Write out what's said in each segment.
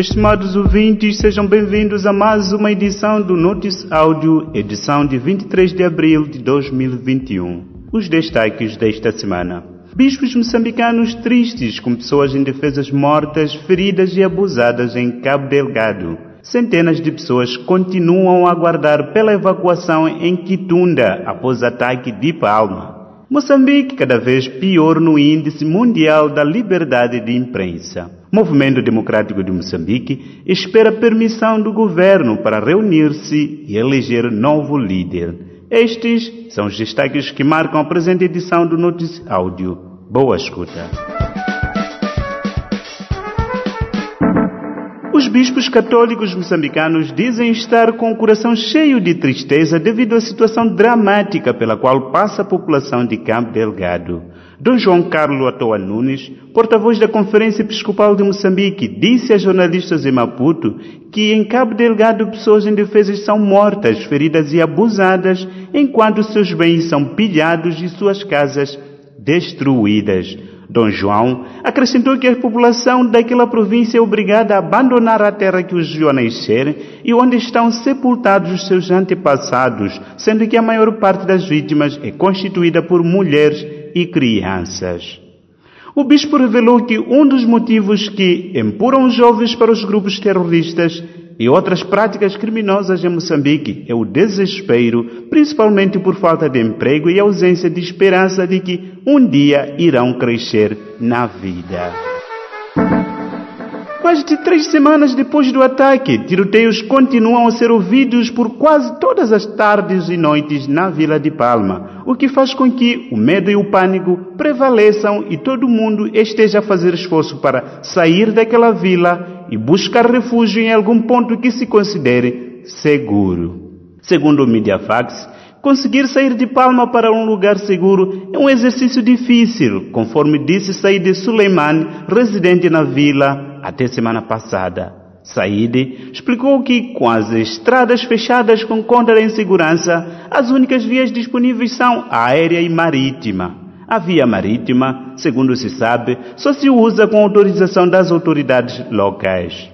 Estimados ouvintes, sejam bem-vindos a mais uma edição do Notice Áudio, edição de 23 de abril de 2021. Os destaques desta semana. Bispos moçambicanos tristes com pessoas indefesas mortas, feridas e abusadas em Cabo Delgado. Centenas de pessoas continuam a aguardar pela evacuação em Quitunda após ataque de Palma. Moçambique cada vez pior no índice mundial da liberdade de imprensa. Movimento Democrático de Moçambique espera permissão do governo para reunir-se e eleger novo líder. Estes são os destaques que marcam a presente edição do Notice Áudio. Boa escuta. Os bispos católicos moçambicanos dizem estar com o coração cheio de tristeza devido à situação dramática pela qual passa a população de Cabo Delgado. Dom João Carlos Atoa Nunes, porta-voz da Conferência Episcopal de Moçambique, disse a jornalistas em Maputo que em Cabo Delgado pessoas indefesas são mortas, feridas e abusadas, enquanto seus bens são pilhados e suas casas destruídas. Dom João acrescentou que a população daquela província é obrigada a abandonar a terra que os viu nascer e onde estão sepultados os seus antepassados, sendo que a maior parte das vítimas é constituída por mulheres e crianças. O bispo revelou que um dos motivos que empurram os jovens para os grupos terroristas e outras práticas criminosas em Moçambique é o desespero, principalmente por falta de emprego e ausência de esperança de que um dia irão crescer na vida. Mais de três semanas depois do ataque, tiroteios continuam a ser ouvidos por quase todas as tardes e noites na Vila de Palma, o que faz com que o medo e o pânico prevaleçam e todo mundo esteja a fazer esforço para sair daquela vila e buscar refúgio em algum ponto que se considere seguro. Segundo o Mediafax, conseguir sair de Palma para um lugar seguro é um exercício difícil, conforme disse Said Suleiman, residente na vila, até semana passada. Said explicou que, com as estradas fechadas com conta da insegurança, as únicas vias disponíveis são aérea e marítima. A via marítima, segundo se sabe, só se usa com autorização das autoridades locais.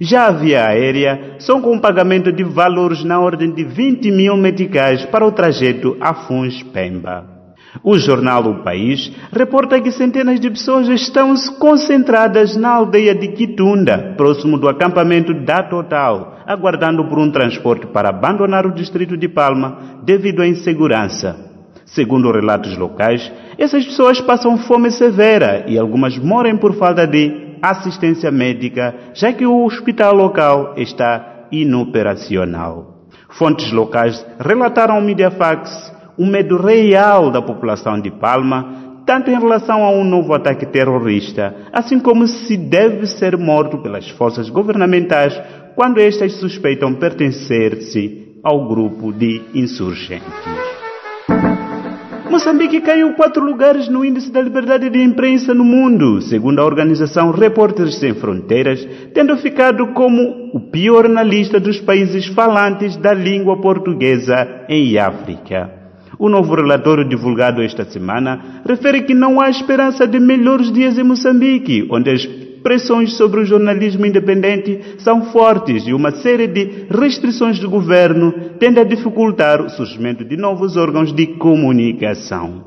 Já a via aérea, são com pagamento de valores na ordem de 20 mil meticais para o trajeto Afuns-Pemba. O jornal O País reporta que centenas de pessoas estão concentradas na aldeia de Quitunda, próximo do acampamento da Total, aguardando por um transporte para abandonar o distrito de Palma devido à insegurança. Segundo relatos locais, essas pessoas passam fome severa e algumas morrem por falta de assistência médica, já que o hospital local está inoperacional. Fontes locais relataram ao Mediafax o medo real da população de Palma, tanto em relação a um novo ataque terrorista, assim como se deve ser morto pelas forças governamentais quando estas suspeitam pertencer-se ao grupo de insurgentes. Moçambique caiu quatro lugares no índice da liberdade de imprensa no mundo, segundo a organização Repórteres Sem Fronteiras, tendo ficado como o pior na lista dos países falantes da língua portuguesa em África. O novo relatório divulgado esta semana refere que não há esperança de melhores dias em Moçambique, onde as pressões sobre o jornalismo independente são fortes e uma série de restrições do governo tende a dificultar o surgimento de novos órgãos de comunicação.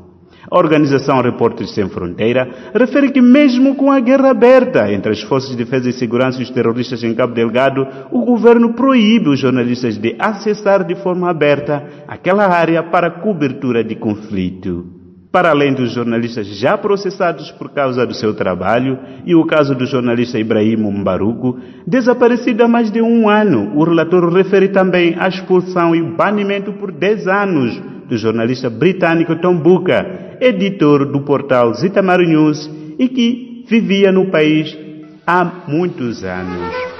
A organização Repórteres Sem Fronteira refere que, mesmo com a guerra aberta entre as Forças de Defesa e Segurança e os terroristas em Cabo Delgado, o governo proíbe os jornalistas de acessar de forma aberta aquela área para cobertura de conflito para além dos jornalistas já processados por causa do seu trabalho e o caso do jornalista Ibrahim Mbaruco, desaparecido há mais de um ano. O relatório refere também à expulsão e banimento por 10 anos do jornalista britânico Tom Buka, editor do portal Zitamar News e que vivia no país há muitos anos.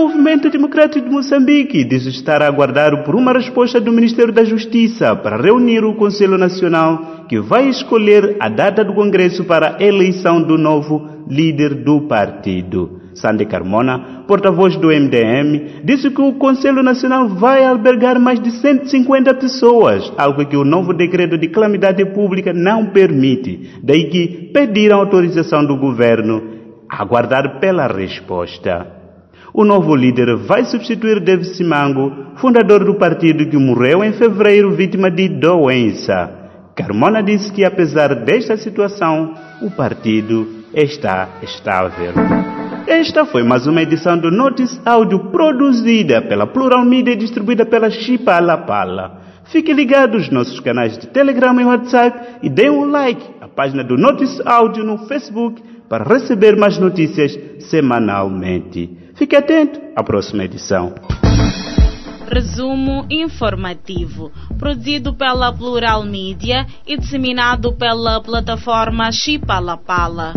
Movimento Democrático de Moçambique diz estar a aguardar por uma resposta do Ministério da Justiça para reunir o Conselho Nacional que vai escolher a data do Congresso para a eleição do novo líder do partido. Sandy Carmona, porta-voz do MDM, disse que o Conselho Nacional vai albergar mais de 150 pessoas, algo que o novo decreto de calamidade pública não permite. Daí que pediram autorização do governo aguardar pela resposta. O novo líder vai substituir Dave Simango, fundador do partido que morreu em fevereiro vítima de doença. Carmona disse que, apesar desta situação, o partido está estável. Esta foi mais uma edição do Notice Áudio produzida pela Plural Media e distribuída pela Chipa Pala. Fique ligado nos nossos canais de Telegram e WhatsApp e dê um like à página do Notice Áudio no Facebook para receber mais notícias semanalmente. Fique atento à próxima edição. Resumo informativo, produzido pela Plural Media e disseminado pela plataforma Chipalapala.